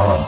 Oh.